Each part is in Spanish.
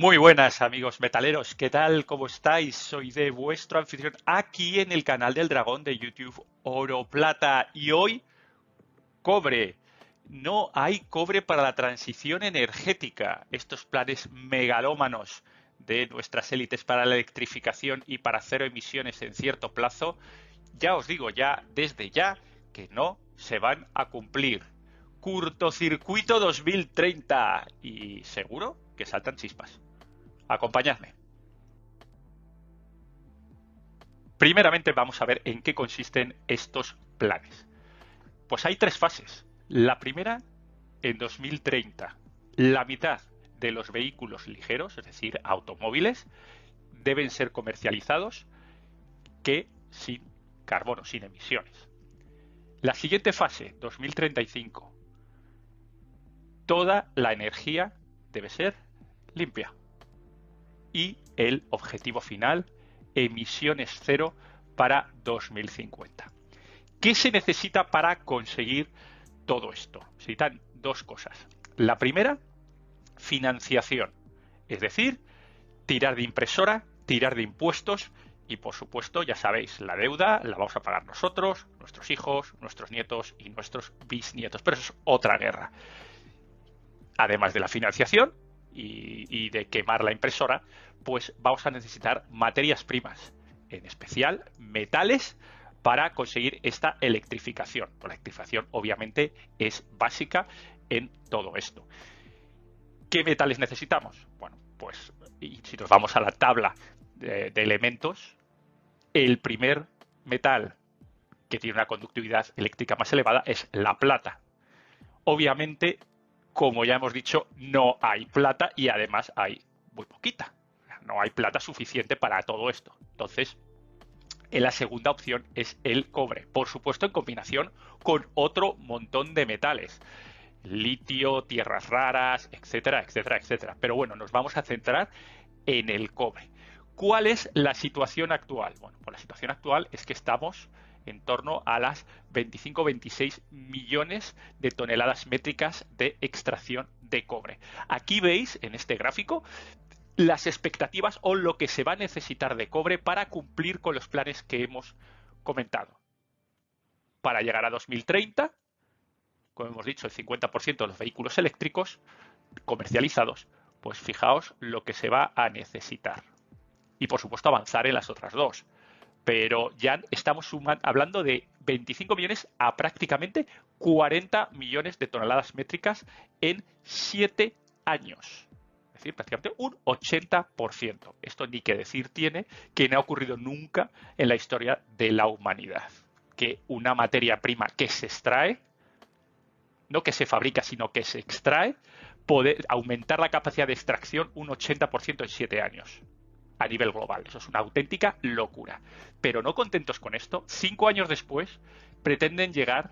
Muy buenas amigos metaleros, ¿qué tal? ¿Cómo estáis? Soy de vuestro anfitrión aquí en el canal del dragón de YouTube Oro Plata y hoy cobre. No hay cobre para la transición energética. Estos planes megalómanos de nuestras élites para la electrificación y para cero emisiones en cierto plazo, ya os digo ya desde ya que no se van a cumplir. Curtocircuito 2030 y seguro que saltan chispas. Acompañadme. Primeramente vamos a ver en qué consisten estos planes. Pues hay tres fases. La primera en 2030. La mitad de los vehículos ligeros, es decir, automóviles, deben ser comercializados que sin carbono, sin emisiones. La siguiente fase, 2035, toda la energía debe ser limpia. Y el objetivo final, emisiones cero para 2050. ¿Qué se necesita para conseguir todo esto? Se necesitan dos cosas. La primera, financiación, es decir, tirar de impresora, tirar de impuestos y por supuesto, ya sabéis, la deuda la vamos a pagar nosotros, nuestros hijos, nuestros nietos y nuestros bisnietos. Pero eso es otra guerra además de la financiación y, de quemar la impresora, pues vamos a necesitar materias primas, en especial metales, para conseguir esta electrificación. La electrificación obviamente es básica en todo esto. ¿Qué metales necesitamos? Bueno, pues si nos vamos a la tabla de, de elementos, el primer metal que tiene una conductividad eléctrica más elevada es la plata. Obviamente como ya hemos dicho, no hay plata y además hay muy poquita. No hay plata suficiente para todo esto. Entonces, la segunda opción es el cobre. Por supuesto, en combinación con otro montón de metales. Litio, tierras raras, etcétera, etcétera, etcétera. Pero bueno, nos vamos a centrar en el cobre. ¿Cuál es la situación actual? Bueno, pues la situación actual es que estamos en torno a las 25-26 millones de toneladas métricas de extracción de cobre. Aquí veis en este gráfico las expectativas o lo que se va a necesitar de cobre para cumplir con los planes que hemos comentado. Para llegar a 2030, como hemos dicho, el 50% de los vehículos eléctricos comercializados, pues fijaos lo que se va a necesitar. Y por supuesto avanzar en las otras dos pero ya estamos hablando de 25 millones a prácticamente 40 millones de toneladas métricas en 7 años. Es decir, prácticamente un 80%. Esto ni que decir tiene que no ha ocurrido nunca en la historia de la humanidad. Que una materia prima que se extrae, no que se fabrica, sino que se extrae, poder aumentar la capacidad de extracción un 80% en 7 años a nivel global. Eso es una auténtica locura. Pero no contentos con esto, cinco años después pretenden llegar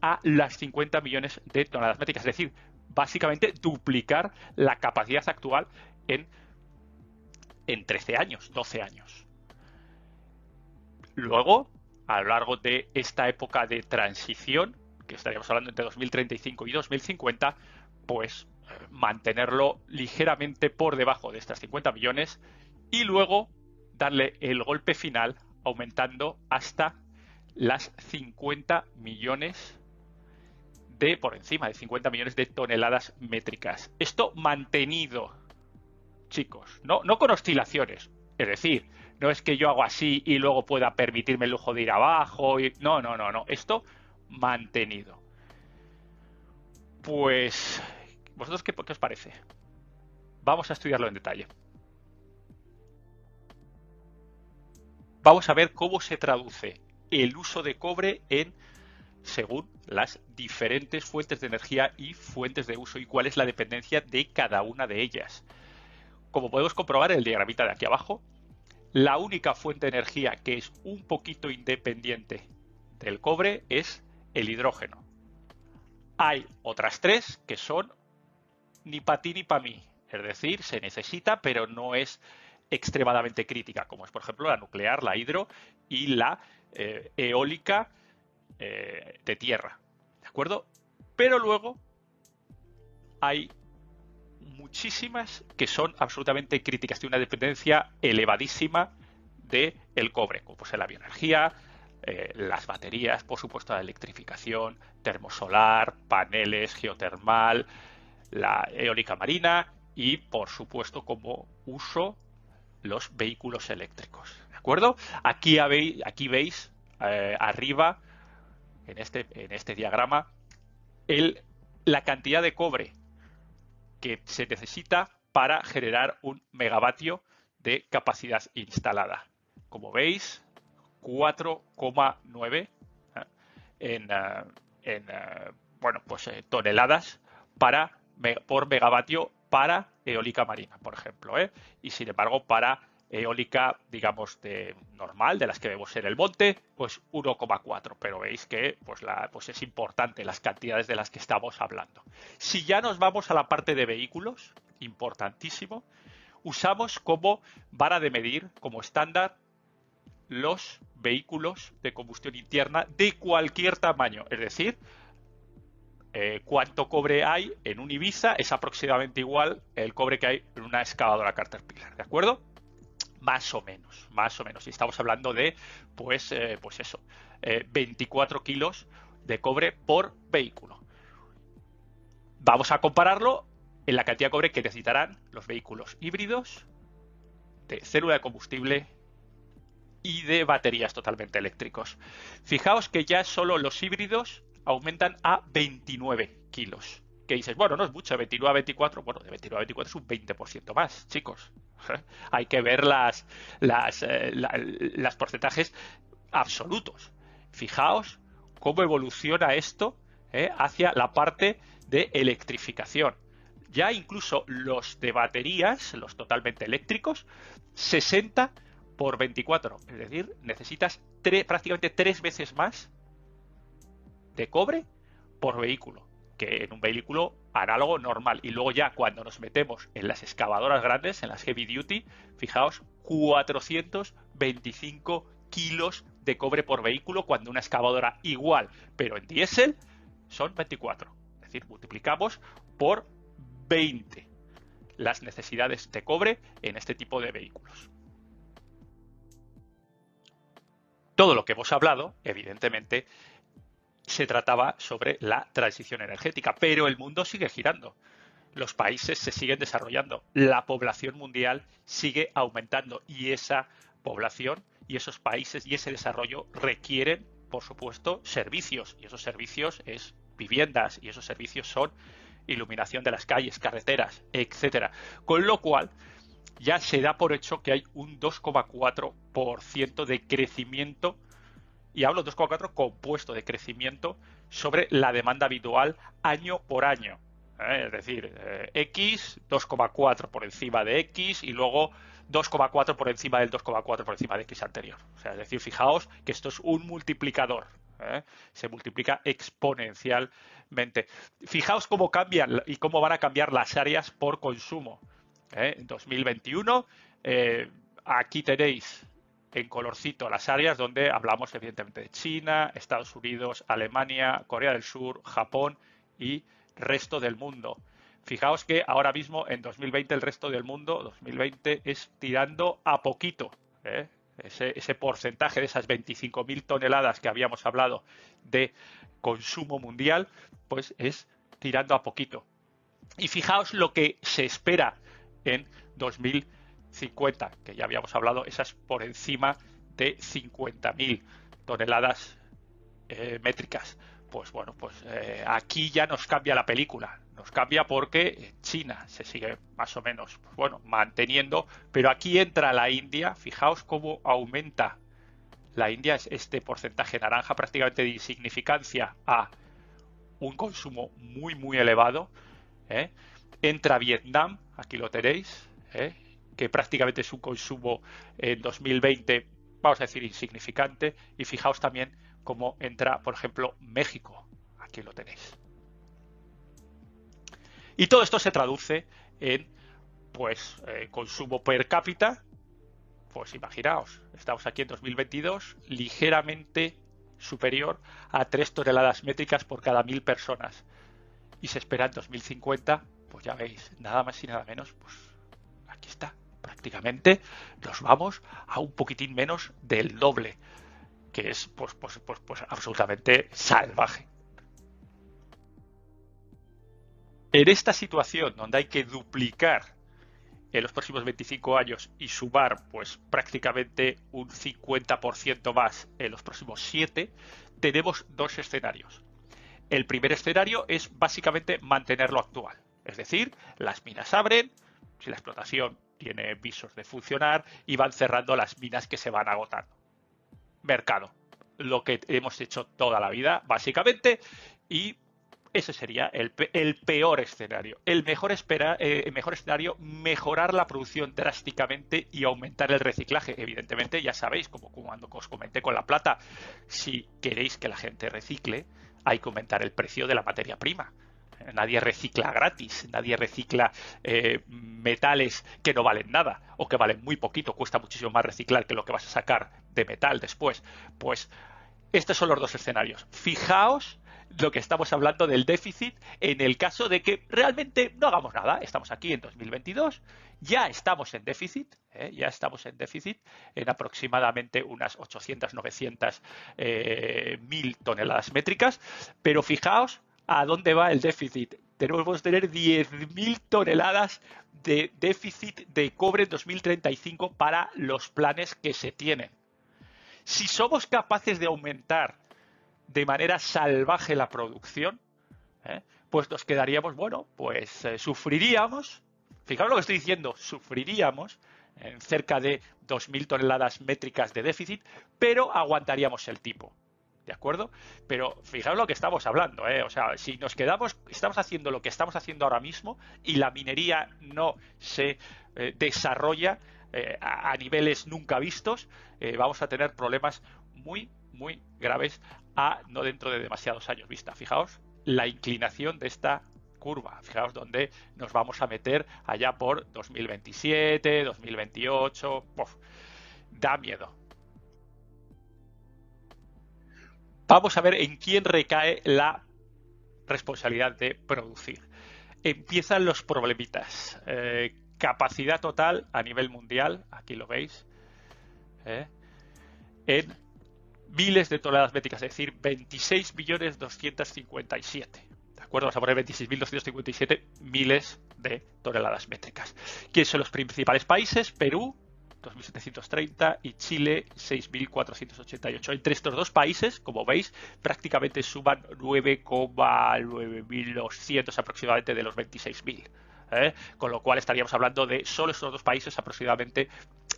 a las 50 millones de toneladas métricas, es decir, básicamente duplicar la capacidad actual en, en 13 años, 12 años. Luego, a lo largo de esta época de transición, que estaríamos hablando entre 2035 y 2050, pues eh, mantenerlo ligeramente por debajo de estas 50 millones y luego darle el golpe final aumentando hasta las 50 millones de por encima de 50 millones de toneladas métricas. Esto mantenido, chicos, no, no con oscilaciones. Es decir, no es que yo hago así y luego pueda permitirme el lujo de ir abajo. No, no, no, no. Esto mantenido. Pues, ¿vosotros qué, qué os parece? Vamos a estudiarlo en detalle. Vamos a ver cómo se traduce el uso de cobre en según las diferentes fuentes de energía y fuentes de uso y cuál es la dependencia de cada una de ellas. Como podemos comprobar en el diagramita de aquí abajo, la única fuente de energía que es un poquito independiente del cobre es el hidrógeno. Hay otras tres que son ni para ti ni para mí. Es decir, se necesita, pero no es extremadamente crítica, como es por ejemplo la nuclear, la hidro y la eh, eólica eh, de tierra. ¿De acuerdo? Pero luego hay muchísimas que son absolutamente críticas, tiene una dependencia elevadísima del el cobre, como pues la bioenergía, eh, las baterías, por supuesto la electrificación, termosolar, paneles, geotermal, la eólica marina y por supuesto como uso los vehículos eléctricos. ¿De acuerdo? Aquí, veis eh, arriba en este, en este diagrama la cantidad de cobre que se necesita para generar un megavatio de capacidad instalada. Como veis, 4,9 ¿eh? en, eh, en bueno, pues, toneladas por megavatio para eólica marina, por ejemplo. Y sin embargo, para eólica, digamos, de normal, de las que vemos en el monte, pues 1,4. Pero veis que pues, pues es importante las cantidades de las que estamos hablando. Si ya nos vamos a la parte de vehículos, importantísimo, usamos como vara de medir, como estándar, los vehículos de combustión interna de cualquier tamaño. Es decir, eh, cuánto cobre hay en un Ibiza es aproximadamente igual el cobre que hay en una excavadora Caterpillar. ¿De acuerdo? Más o menos, más o menos. Y estamos hablando de, pues, eh, pues eso, 24 eh, kilos de cobre por vehículo. Vamos a compararlo en la cantidad de cobre que necesitarán los vehículos híbridos de célula de combustible y de baterías totalmente eléctricos. Fijaos que ya solo los híbridos aumentan a 29 kilos. Que dices, bueno, no es mucho, de 29 a 24, bueno, de 29 a 24 es un 20% más, chicos. Hay que ver las, las, eh, porcentajes absolutos. Fijaos cómo evoluciona esto eh, hacia la parte de electrificación. Ya incluso los de baterías, los totalmente eléctricos, 60 por 24. Es decir, necesitas prácticamente tres veces más de cobre por vehículo que en un vehículo análogo normal. Y luego ya cuando nos metemos en las excavadoras grandes, en las heavy duty, fijaos, 425 kilos de cobre por vehículo cuando una excavadora igual, pero en diésel, son 24. Es decir, multiplicamos por 20 las necesidades de cobre en este tipo de vehículos. Todo lo que hemos hablado, evidentemente, se trataba sobre la transición energética, pero el mundo sigue girando. Los países se siguen desarrollando, la población mundial sigue aumentando y esa población y esos países y ese desarrollo requieren, por supuesto, servicios y esos servicios es viviendas y esos servicios son iluminación de las calles, carreteras, etcétera. Con lo cual, ya se da por hecho que hay un 2,4% de crecimiento, y hablo 2,4% compuesto de crecimiento sobre la demanda habitual año por año. ¿eh? Es decir, eh, X 2,4 por encima de X y luego 2,4 por encima del 2,4 por encima de X anterior. O sea, es decir, fijaos que esto es un multiplicador. ¿eh? Se multiplica exponencialmente. Fijaos cómo cambian y cómo van a cambiar las áreas por consumo. en 2021. Eh, aquí tenéis en colorcito las áreas donde hablamos evidentemente de China, Estados Unidos, Alemania, Corea del Sur, Japón y resto del mundo. Fijaos que ahora mismo en 2020 el resto del mundo, 2020 es tirando a poquito. ¿eh? Ese, ese, porcentaje de esas 25.000 toneladas que habíamos hablado de consumo mundial, pues es tirando a poquito. Y fijaos lo que se espera en 2050, que ya habíamos hablado, esas por encima de 50.000 toneladas eh, métricas. Pues bueno, pues eh, aquí ya nos cambia la película. Nos cambia porque China se sigue más o menos, pues bueno, manteniendo, pero aquí entra la India. Fijaos cómo aumenta la India, es este porcentaje naranja prácticamente de insignificancia a un consumo muy, muy elevado. ¿eh? entra Vietnam, aquí lo tenéis, ¿eh? Que prácticamente es un consumo en 2020, vamos a decir, insignificante. Y fijaos también cómo entra, por ejemplo, México, aquí lo tenéis. Y todo esto se traduce en pues eh, consumo per cápita. Pues imaginaos, estamos aquí en 2022 ligeramente superior a 3 toneladas métricas por cada mil personas. Y se espera en 2050 pues ya veis, nada más y nada menos, pues aquí está. Prácticamente nos vamos a un poquitín menos del doble, que es pues, pues, pues, pues absolutamente salvaje. En esta situación donde hay que duplicar en los próximos 25 años y sumar pues prácticamente un 50% más en los próximos 7, tenemos dos escenarios. El primer escenario es básicamente mantener lo actual, es decir, las minas abren, si la explotación tiene visos de funcionar y van cerrando las minas que se van agotando. Mercado, lo que hemos hecho toda la vida, básicamente, y ese sería el, peor escenario. El mejor, eh, mejor escenario, mejorar la producción drásticamente y aumentar el reciclaje. Evidentemente, ya sabéis, como cuando os comenté con la plata, si queréis que la gente recicle, hay que aumentar el precio de la materia prima. Nadie recicla gratis, nadie recicla eh, metales que no valen nada o que valen muy poquito, cuesta muchísimo más reciclar que lo que vas a sacar de metal después. Pues estos son los dos escenarios. Fijaos lo que estamos hablando del déficit en el caso de que realmente no hagamos nada. Estamos aquí en 2022, ya estamos en déficit, ¿eh? ya estamos en déficit en aproximadamente unas 800, 900 eh, mil toneladas métricas, pero fijaos a dónde va el déficit. Tenemos que tener 10.000 toneladas de déficit de cobre en 2035 para los planes que se tienen. Si somos capaces de aumentar de manera salvaje la producción, ¿eh? pues nos quedaríamos, bueno, pues eh, sufriríamos, fijaos lo que estoy diciendo, sufriríamos en cerca de 2.000 toneladas métricas de déficit, pero aguantaríamos el tipo. ¿De acuerdo? Pero fijaos lo que estamos hablando, ¿eh? O sea, si nos quedamos, estamos haciendo lo que estamos haciendo ahora mismo y la minería no se eh, desarrolla a, a, niveles nunca vistos, vamos a tener problemas muy, muy graves a no dentro de demasiados años vista. Fijaos la inclinación de esta curva. Fijaos dónde nos vamos a meter allá por 2027, 2028. da miedo. Vamos a ver en quién recae la responsabilidad de producir. Empiezan los problemitas. Eh, capacidad total a nivel mundial, aquí lo veis, eh, en miles de toneladas métricas, es decir, 26.257. ¿De acuerdo? Vamos a poner 26.257 miles de toneladas métricas. ¿Quiénes son los principales países? Perú, 2.730 y Chile 6.488. Entre estos dos países, como veis, prácticamente suman 9,9200 aproximadamente de los 26.000. ¿eh? Con lo cual estaríamos hablando de solo estos dos países aproximadamente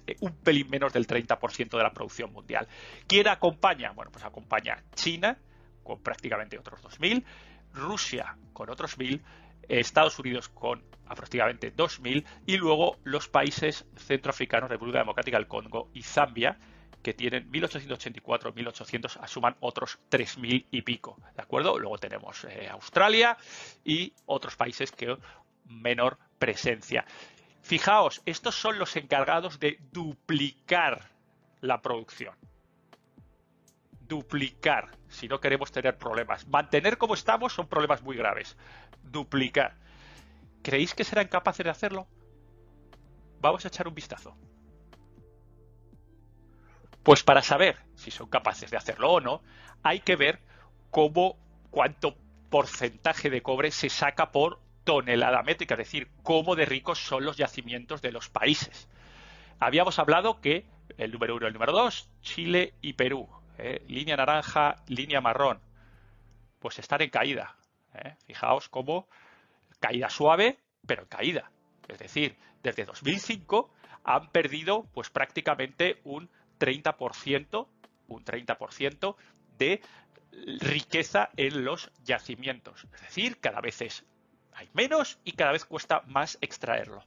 eh, un pelín menos del 30% de la producción mundial. ¿Quién acompaña? Bueno, pues acompaña China con prácticamente otros 2.000, Rusia con otros 1.000, Estados Unidos con aproximadamente 2.000 y luego los países centroafricanos, República Democrática del Congo y Zambia, que tienen 1.884, 1.800, asuman otros 3.000 y pico, ¿de acuerdo? Luego tenemos eh, Australia y otros países que menor presencia. Fijaos, estos son los encargados de duplicar la producción. Duplicar, si no queremos tener problemas. Mantener como estamos son problemas muy graves. Duplicar. ¿Creéis que serán capaces de hacerlo? Vamos a echar un vistazo. Pues para saber si son capaces de hacerlo o no, hay que ver cómo cuánto porcentaje de cobre se saca por tonelada métrica, es decir, cómo de ricos son los yacimientos de los países. Habíamos hablado que el número uno y el número dos, Chile y Perú, ¿eh? línea naranja, línea marrón, pues están en caída. ¿eh? Fijaos cómo caída suave, pero en caída. Es decir, desde 2005 han perdido pues prácticamente un 30%, un 30% de riqueza en los yacimientos. Es decir, cada vez hay menos y cada vez cuesta más extraerlo.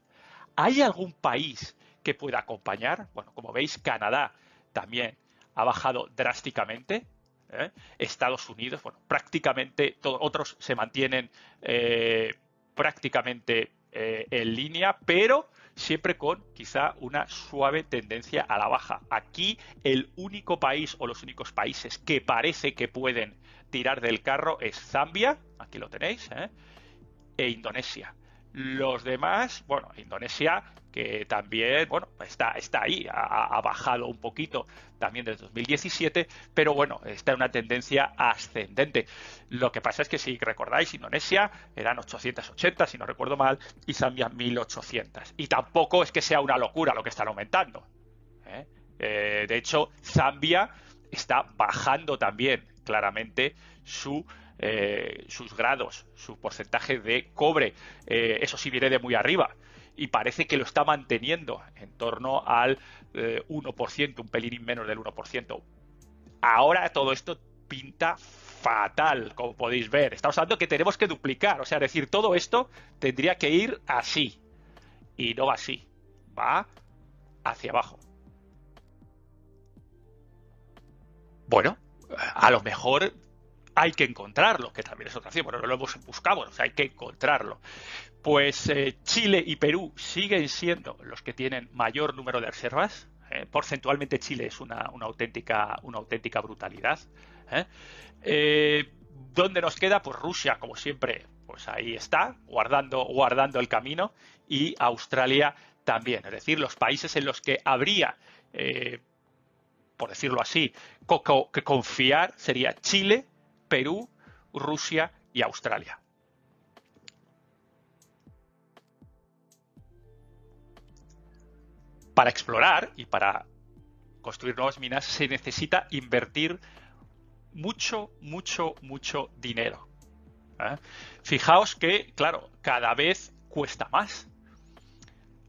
¿Hay algún país que pueda acompañar? Bueno, como veis, Canadá también ha bajado drásticamente. ¿eh? Estados Unidos, bueno, prácticamente todos otros se mantienen eh, prácticamente eh, en línea, pero siempre con quizá una suave tendencia a la baja. Aquí el único país o los únicos países que parece que pueden tirar del carro es Zambia, aquí lo tenéis, e Indonesia. Los demás, bueno, Indonesia, que también, bueno, está, está ahí, ha, bajado un poquito también desde 2017, pero bueno, está en una tendencia ascendente. Lo que pasa es que si recordáis, Indonesia eran 880, si no recuerdo mal, y Zambia 1800. Y tampoco es que sea una locura lo que están aumentando. ¿eh? Eh, de hecho, Zambia está bajando también claramente su eh, sus grados, su porcentaje de cobre. Eh, eso sí viene de muy arriba y parece que lo está manteniendo en torno al 1%, eh, un pelín menos del 1%. Ahora todo esto pinta fatal, como podéis ver. Estamos hablando que tenemos que duplicar, o sea, decir, todo esto tendría que ir así y no así, va hacia abajo. Bueno, a lo mejor hay que encontrarlo, que también es otra opción, bueno, no lo hemos buscado, o sea, hay que encontrarlo. Pues eh, Chile y Perú siguen siendo los que tienen mayor número de reservas. ¿eh? porcentualmente Chile es una, auténtica, una auténtica brutalidad. ¿eh? ¿Dónde nos queda? Pues Rusia, como siempre, pues ahí está, guardando, guardando el camino, y Australia también. Es decir, los países en los que habría, por decirlo así, que confiar sería Chile, Perú, Rusia y Australia. Para explorar y para construir nuevas minas se necesita invertir mucho, mucho, mucho dinero. ¿eh? Fijaos que, claro, cada vez cuesta más.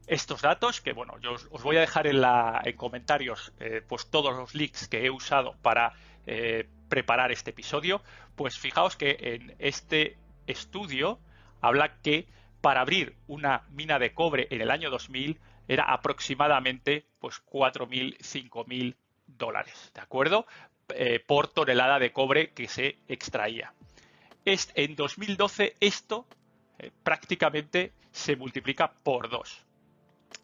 Estos datos, que bueno, yo os, voy a dejar en, la, en comentarios eh, pues todos los links que he usado para eh, preparar este episodio, pues fijaos que en este estudio habla que para abrir una mina de cobre en el año 2000 era aproximadamente pues 4.000, 5.000 dólares, ¿de acuerdo? Eh, por tonelada de cobre que se extraía. en 2012 esto eh, prácticamente se multiplica por dos.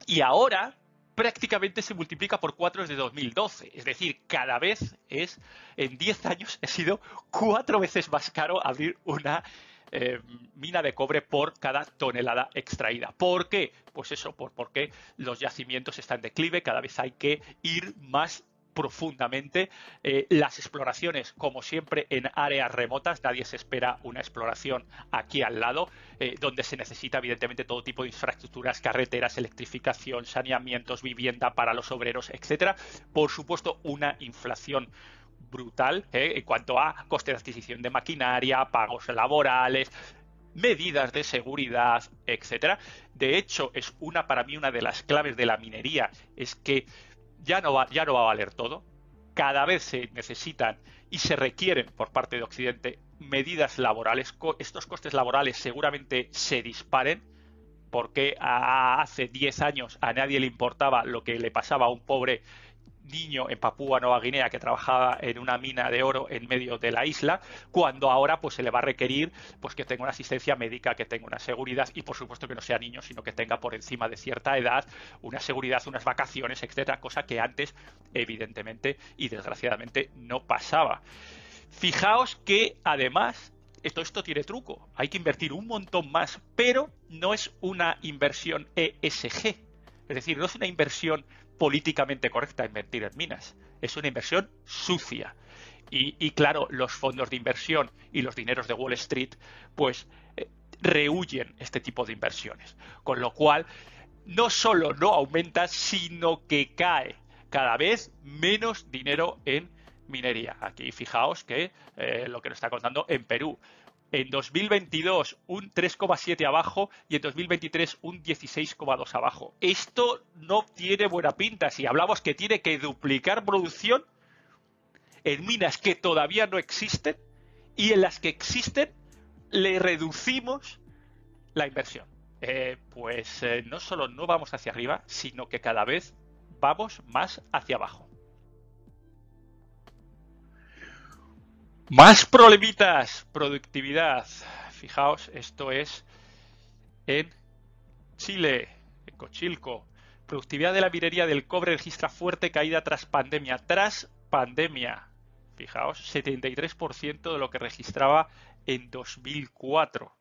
Y ahora prácticamente se multiplica por 4 desde 2012. Es decir, cada vez es, en 10 años, ha sido cuatro veces más caro abrir una eh, mina de cobre por cada tonelada extraída. ¿Por qué? Pues eso, por, porque los yacimientos están en declive, cada vez hay que ir más profundamente. Eh, las exploraciones, como siempre, en áreas remotas, nadie se espera una exploración aquí al lado, eh, donde se necesita evidentemente todo tipo de infraestructuras, carreteras, electrificación, saneamientos, vivienda para los obreros, etcétera. Por supuesto, una inflación brutal eh, en cuanto a coste de adquisición de maquinaria, pagos laborales, medidas de seguridad, etcétera. De hecho, es una para mí una de las claves de la minería es que ya no va, ya no va a valer todo. Cada vez se necesitan y se requieren por parte de Occidente medidas laborales. Estos costes laborales seguramente se disparen porque hace 10 años a nadie le importaba lo que le pasaba a un pobre niño en Papúa Nueva Guinea que trabajaba en una mina de oro en medio de la isla, cuando ahora pues se le va a requerir pues que tenga una asistencia médica, que tenga una seguridad y por supuesto que no sea niño, sino que tenga por encima de cierta edad una seguridad, unas vacaciones, etcétera, cosa que antes evidentemente y desgraciadamente no pasaba. Fijaos que además esto, esto tiene truco, hay que invertir un montón más, pero no es una inversión ESG, es decir, no es una inversión políticamente correcta invertir en minas. Es una inversión sucia. Y, claro, los fondos de inversión y los dineros de Wall Street, pues eh, rehuyen este tipo de inversiones. Con lo cual, no solo no aumenta, sino que cae cada vez menos dinero en minería. Aquí fijaos que eh, lo que nos está contando en Perú, en 2022 un 3,7 abajo y en 2023 un 16,2 abajo. Esto no tiene buena pinta. Si hablamos que tiene que duplicar producción en minas que todavía no existen y en las que existen le reducimos la inversión. Eh, pues eh, no solo no vamos hacia arriba, sino que cada vez vamos más hacia abajo. Más problemitas, productividad. Fijaos, esto es en Chile, en Cochilco. Productividad de la minería del cobre registra fuerte caída tras pandemia. Tras pandemia. Fijaos, 73% de lo que registraba en 2004.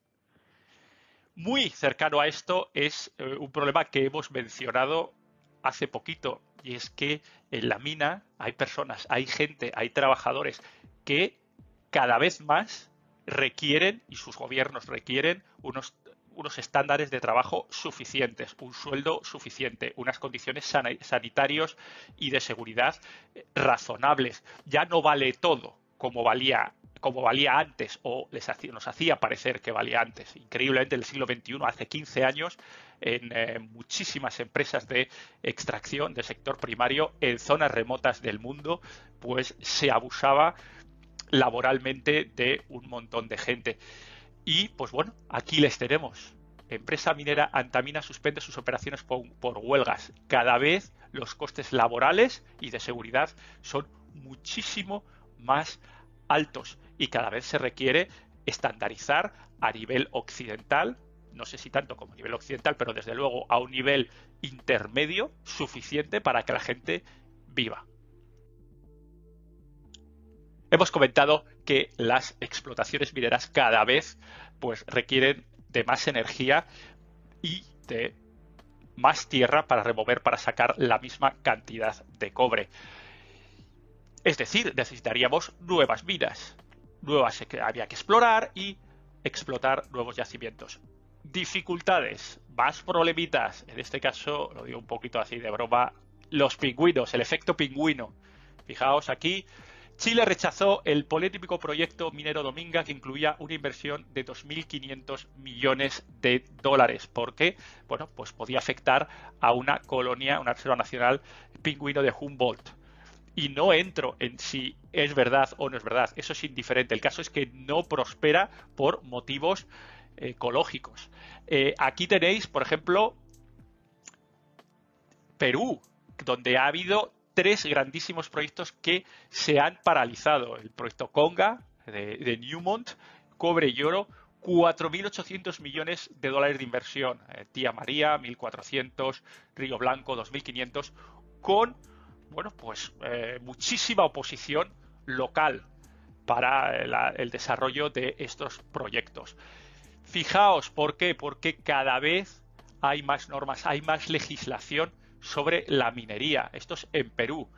Muy cercano a esto es eh, un problema que hemos mencionado hace poquito y es que en la mina hay personas, hay gente, hay trabajadores que cada vez más requieren y sus gobiernos requieren unos unos estándares de trabajo suficientes, un sueldo suficiente, unas condiciones sanitarios y de seguridad eh, razonables. Ya no vale todo como valía como valía antes o les nos hacía parecer que valía antes. Increíblemente, en el siglo XXI, hace 15 años, en eh, muchísimas empresas de extracción del sector primario en zonas remotas del mundo, pues se abusaba laboralmente de un montón de gente. Y pues bueno, aquí les tenemos. Empresa minera Antamina suspende sus operaciones por, huelgas. Cada vez los costes laborales y de seguridad son muchísimo más altos y cada vez se requiere estandarizar a nivel occidental, no sé si tanto como a nivel occidental, pero desde luego a un nivel intermedio suficiente para que la gente viva. Hemos comentado que las explotaciones mineras cada vez pues requieren de más energía y de más tierra para remover, para sacar la misma cantidad de cobre. Es decir, necesitaríamos nuevas minas, nuevas que había que explorar y explotar nuevos yacimientos. Dificultades, más problemitas, en este caso, lo digo un poquito así de broma, los pingüinos, el efecto pingüino. Fijaos aquí, Chile rechazó el polémico proyecto minero Dominga que incluía una inversión de 2.500 millones de dólares. ¿Por qué? Bueno, pues podía afectar a una colonia, una reserva nacional pingüino de Humboldt. Y no entro en si es verdad o no es verdad. Eso es indiferente. El caso es que no prospera por motivos ecológicos. Eh, aquí tenéis, por ejemplo, Perú, donde ha habido tres grandísimos proyectos que se han paralizado. El proyecto Conga de, Newmont, cobre y oro, 4.800 millones de dólares de inversión. Eh, Tía María, 1.400, Río Blanco, 2.500, con bueno, pues eh, muchísima oposición local para el desarrollo de estos proyectos. Fijaos, ¿por qué? Porque cada vez hay más normas, hay más legislación sobre la minería. Esto es en Perú.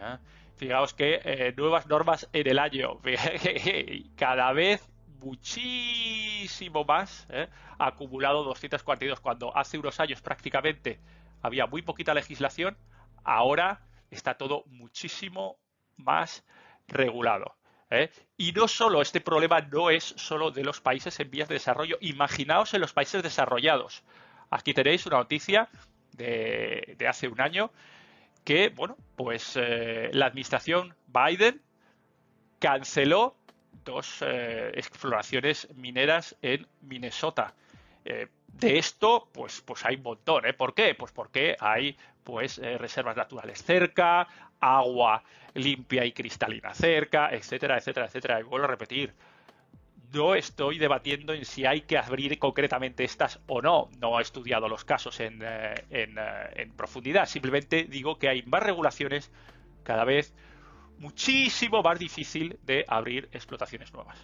¿eh? Fijaos que eh, nuevas normas en el año. Cada vez muchísimo más. ¿eh? Acumulado 242 cuando hace unos años prácticamente había muy poquita legislación. Ahora está todo muchísimo más regulado. ¿eh? Y no solo, este problema no es solo de los países en vías de desarrollo. Imaginaos en los países desarrollados. Aquí tenéis una noticia de, hace un año, que, bueno, pues eh, la administración Biden canceló dos eh, exploraciones mineras en Minnesota. Eh, de esto, pues, pues hay un montón. ¿eh? ¿Por qué? Pues porque hay pues, reservas naturales cerca, agua limpia y cristalina cerca, etcétera, etcétera, etcétera. Y vuelvo a repetir, no estoy debatiendo en si hay que abrir concretamente estas o no. No he estudiado los casos en, eh, eh, en, profundidad. Simplemente digo que hay más regulaciones cada vez muchísimo más difícil de abrir explotaciones nuevas.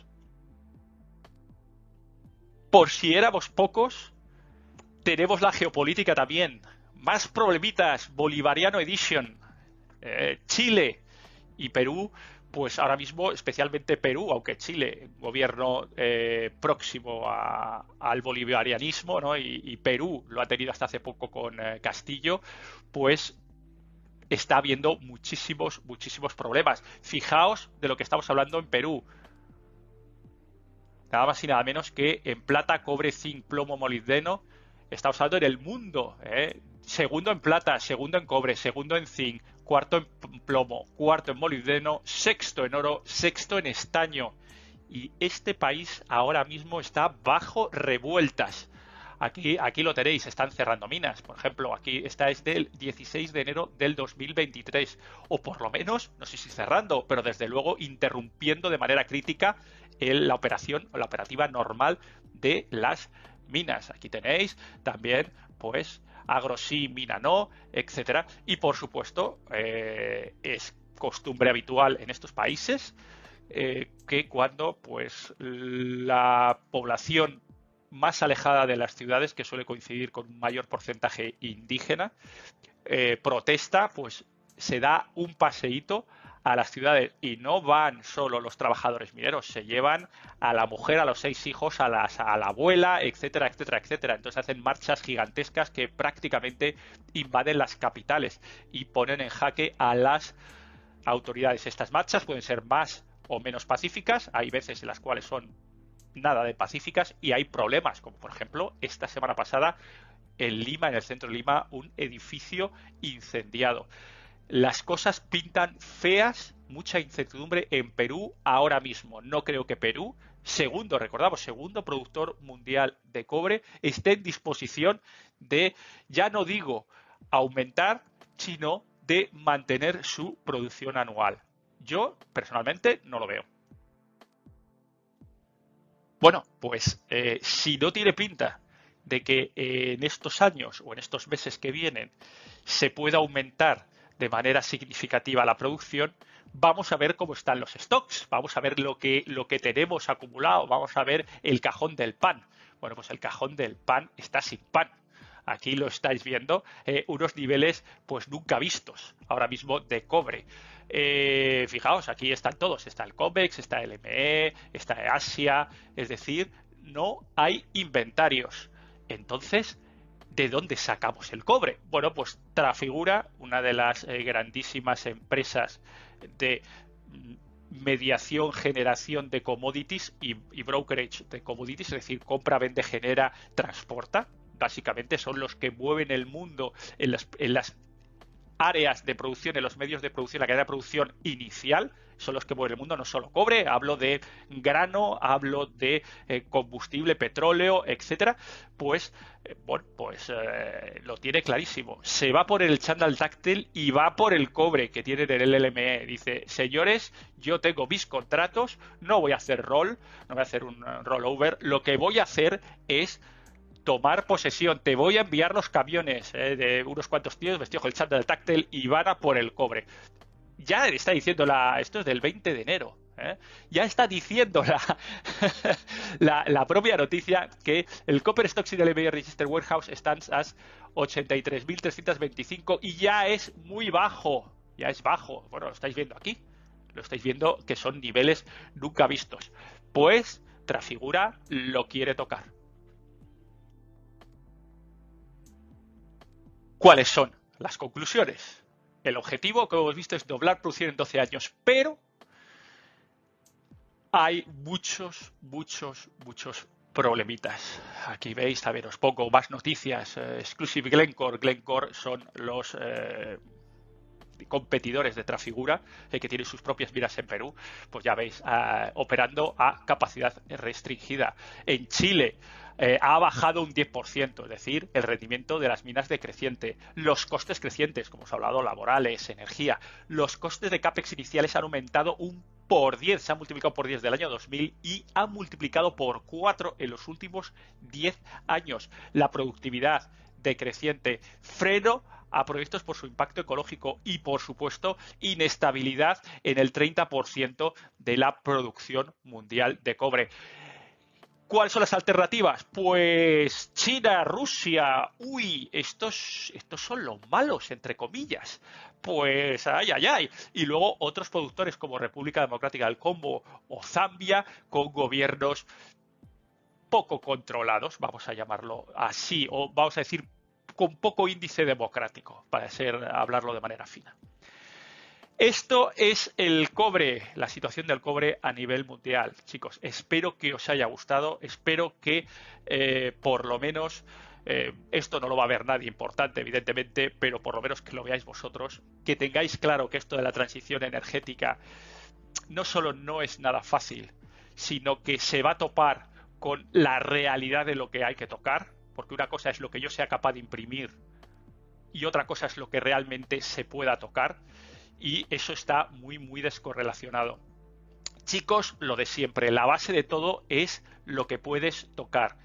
Por si éramos pocos, tenemos la geopolítica también. Más problemitas, Bolivariano Edition, eh, Chile y Perú pues ahora mismo, especialmente Perú, aunque Chile, gobierno eh, próximo al bolivarianismo, ¿no? y, Perú lo ha tenido hasta hace poco con eh, Castillo, pues está habiendo muchísimos, muchísimos problemas. Fijaos de lo que estamos hablando en Perú. Nada más y nada menos que en plata, cobre, zinc, plomo, molibdeno. Estamos hablando en el mundo. ¿eh? Segundo en plata, segundo en cobre, segundo en zinc, cuarto en plomo, cuarto en molibdeno, sexto en oro, sexto en estaño. Y este país ahora mismo está bajo revueltas. Aquí, aquí lo tenéis, están cerrando minas. Por ejemplo, aquí está es del 16 de enero del 2023. O por lo menos, no sé si cerrando, pero desde luego interrumpiendo de manera crítica la operación o la operativa normal de las minas. Aquí tenéis también, pues, agro sí, mina no, etcétera. Y por supuesto, eh, es costumbre habitual en estos países eh, que cuando pues la población más alejada de las ciudades, que suele coincidir con un mayor porcentaje indígena, eh, protesta, pues se da un paseíto a las ciudades y no van solo los trabajadores mineros, se llevan a la mujer, a los seis hijos, a, las, a la abuela, etcétera, etcétera, etcétera. Entonces hacen marchas gigantescas que prácticamente invaden las capitales y ponen en jaque a las autoridades. Estas marchas pueden ser más o menos pacíficas, hay veces en las cuales son nada de pacíficas y hay problemas, como por ejemplo esta semana pasada en Lima, en el centro de Lima, un edificio incendiado. Las cosas pintan feas, mucha incertidumbre en Perú ahora mismo. No creo que Perú, segundo, recordamos, segundo productor mundial de cobre, esté en disposición de, ya no digo aumentar, sino de mantener su producción anual. Yo, personalmente, no lo veo. Bueno, pues eh, si no tiene pinta de que en estos años o en estos meses que vienen se pueda aumentar de manera significativa la producción, vamos a ver cómo están los stocks, vamos a ver lo que, lo que tenemos acumulado, vamos a ver el cajón del pan. Bueno, pues el cajón del pan está sin pan. Aquí lo estáis viendo, eh, unos niveles pues nunca vistos ahora mismo de cobre. Eh, fijaos, aquí están todos, está el COMEX, está el ME, está Asia, es decir, no hay inventarios. Entonces, ¿de dónde sacamos el cobre? Bueno, pues Trafigura, una de las eh, grandísimas empresas de mediación, generación de commodities y, brokerage de commodities, es decir, compra, vende, genera, transporta. Básicamente son los que mueven el mundo en las áreas de producción, en los medios de producción, la cadena de producción inicial, son los que mueven el mundo, no solo cobre, hablo de grano, hablo de eh, combustible, petróleo, etcétera, pues eh, bueno, pues eh, lo tiene clarísimo. Se va por el chándal táctil y va por el cobre que tiene en el LME. Dice, señores, yo tengo mis contratos, no voy a hacer roll, no voy a hacer un rollover, lo que voy a hacer es tomar posesión. Te voy a enviar los camiones de unos cuantos tíos vestidos con el chándal táctil y van a por el cobre ya está diciendo la, esto es del 20 de enero, ¿eh? ya está diciendo la, la, propia noticia que el Copper Stocks y el MBA Register Warehouse están a 83.325 y ya es muy bajo, ya es bajo. Bueno, lo estáis viendo aquí, lo estáis viendo que son niveles nunca vistos. Pues Trafigura lo quiere tocar. ¿Cuáles son las conclusiones? El objetivo, como hemos visto, es doblar producción en 12 años, pero hay muchos, muchos, muchos problemitas. Aquí veis, a ver, os pongo más noticias. Eh, Exclusive Glencore. Glencore son los eh, competidores de Trafigura, eh, que tienen sus propias miras en Perú. Pues ya veis, operando a capacidad restringida. En Chile, eh, ha bajado un 10%, es decir, el rendimiento de las minas decreciente. Los costes crecientes, como os he hablado, laborales, energía. Los costes de CAPEX iniciales han aumentado un por 10, se han multiplicado por 10 del año 2000 y han multiplicado por 4 en los últimos 10 años. La productividad decreciente, freno a proyectos por su impacto ecológico y, por supuesto, inestabilidad en el 30% de la producción mundial de cobre. ¿Cuáles son las alternativas? Pues China, Rusia, uy, estos, estos son los malos, entre comillas. Pues ay, ay, ay. Y luego otros productores como República Democrática del Congo o Zambia con gobiernos poco controlados, vamos a llamarlo así, o vamos a decir con poco índice democrático, para ser, hablarlo de manera fina. Esto es el cobre, la situación del cobre a nivel mundial, chicos. Espero que os haya gustado, espero que eh, por lo menos eh, esto no lo va a ver nadie importante, evidentemente, pero por lo menos que lo veáis vosotros, que tengáis claro que esto de la transición energética no solo no es nada fácil, sino que se va a topar con la realidad de lo que hay que tocar, porque una cosa es lo que yo sea capaz de imprimir y otra cosa es lo que realmente se pueda tocar y eso está muy, muy descorrelacionado. Chicos, lo de siempre, la base de todo es lo que puedes tocar.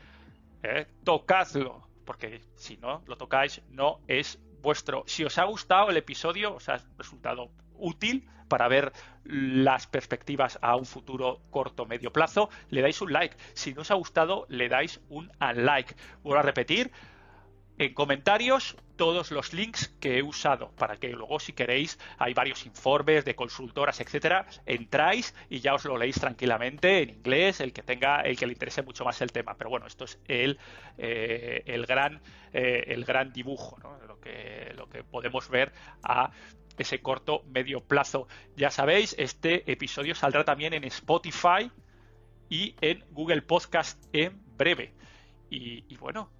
¿eh? Tocadlo, porque si no lo tocáis, no es vuestro. Si os ha gustado el episodio, os ha resultado útil para ver las perspectivas a un futuro corto medio plazo, le dais un like. Si no os ha gustado, le dais un unlike. Vuelvo a repetir, en comentarios todos los links que he usado para que luego si queréis hay varios informes de consultoras etcétera entráis y ya os lo leéis tranquilamente en inglés el que tenga el que le interese mucho más el tema. Pero bueno esto es el, eh, el gran eh, el gran dibujo ¿no? lo que lo que podemos ver a ese corto medio plazo. Ya sabéis este episodio saldrá también en Spotify y en Google Podcast en breve. Y, y bueno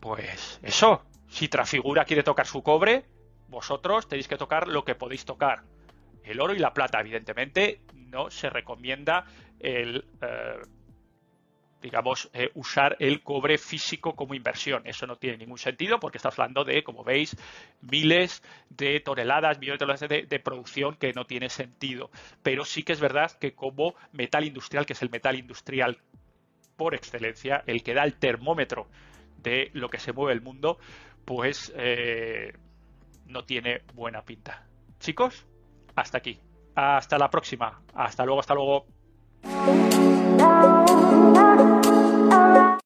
pues eso, si Trafigura quiere tocar su cobre, vosotros tenéis que tocar lo que podéis tocar. El oro y la plata, evidentemente, no se recomienda el, eh, digamos, eh, usar el cobre físico como inversión. Eso no tiene ningún sentido porque estamos hablando de, como veis, miles de toneladas, millones de toneladas de, producción que no tiene sentido. Pero sí que es verdad que como metal industrial, que es el metal industrial por excelencia, el que da el termómetro de lo que se mueve el mundo, pues eh, no tiene buena pinta. Chicos, hasta aquí. Hasta la próxima. Hasta luego, hasta luego.